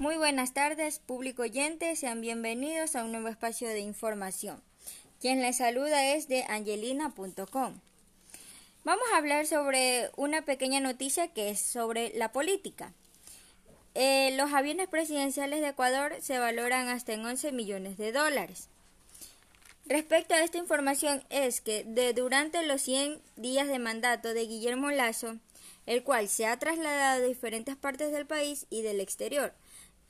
Muy buenas tardes, público oyente, sean bienvenidos a un nuevo espacio de información. Quien les saluda es de angelina.com. Vamos a hablar sobre una pequeña noticia que es sobre la política. Eh, los aviones presidenciales de Ecuador se valoran hasta en 11 millones de dólares. Respecto a esta información es que de durante los 100 días de mandato de Guillermo Lazo, el cual se ha trasladado a diferentes partes del país y del exterior,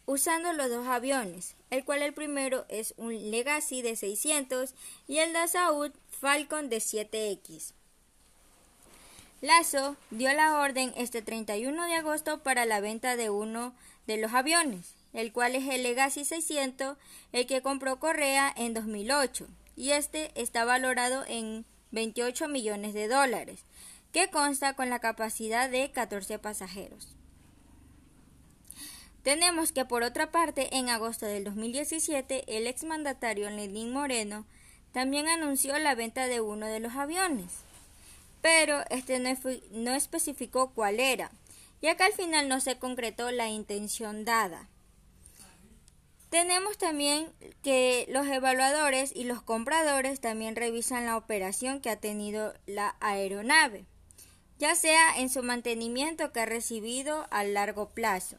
usando los dos aviones, el cual el primero es un Legacy de 600 y el Dassault Falcon de 7X. Lazo dio la orden este 31 de agosto para la venta de uno de los aviones, el cual es el Legacy 600, el que compró Correa en 2008, y este está valorado en 28 millones de dólares, que consta con la capacidad de 14 pasajeros. Tenemos que por otra parte, en agosto del 2017, el exmandatario Lenín Moreno también anunció la venta de uno de los aviones, pero este no, no especificó cuál era, ya que al final no se concretó la intención dada. Tenemos también que los evaluadores y los compradores también revisan la operación que ha tenido la aeronave, ya sea en su mantenimiento que ha recibido a largo plazo.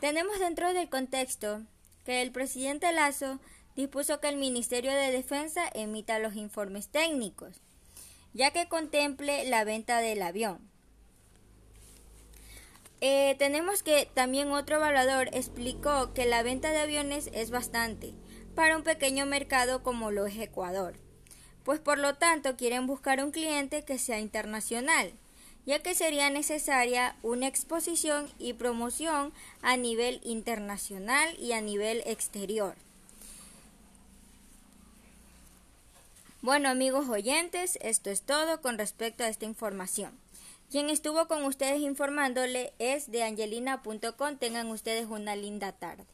Tenemos dentro del contexto que el presidente Lazo dispuso que el Ministerio de Defensa emita los informes técnicos, ya que contemple la venta del avión. Eh, tenemos que también otro evaluador explicó que la venta de aviones es bastante para un pequeño mercado como lo es Ecuador, pues por lo tanto quieren buscar un cliente que sea internacional ya que sería necesaria una exposición y promoción a nivel internacional y a nivel exterior. Bueno amigos oyentes, esto es todo con respecto a esta información. Quien estuvo con ustedes informándole es de angelina.com. Tengan ustedes una linda tarde.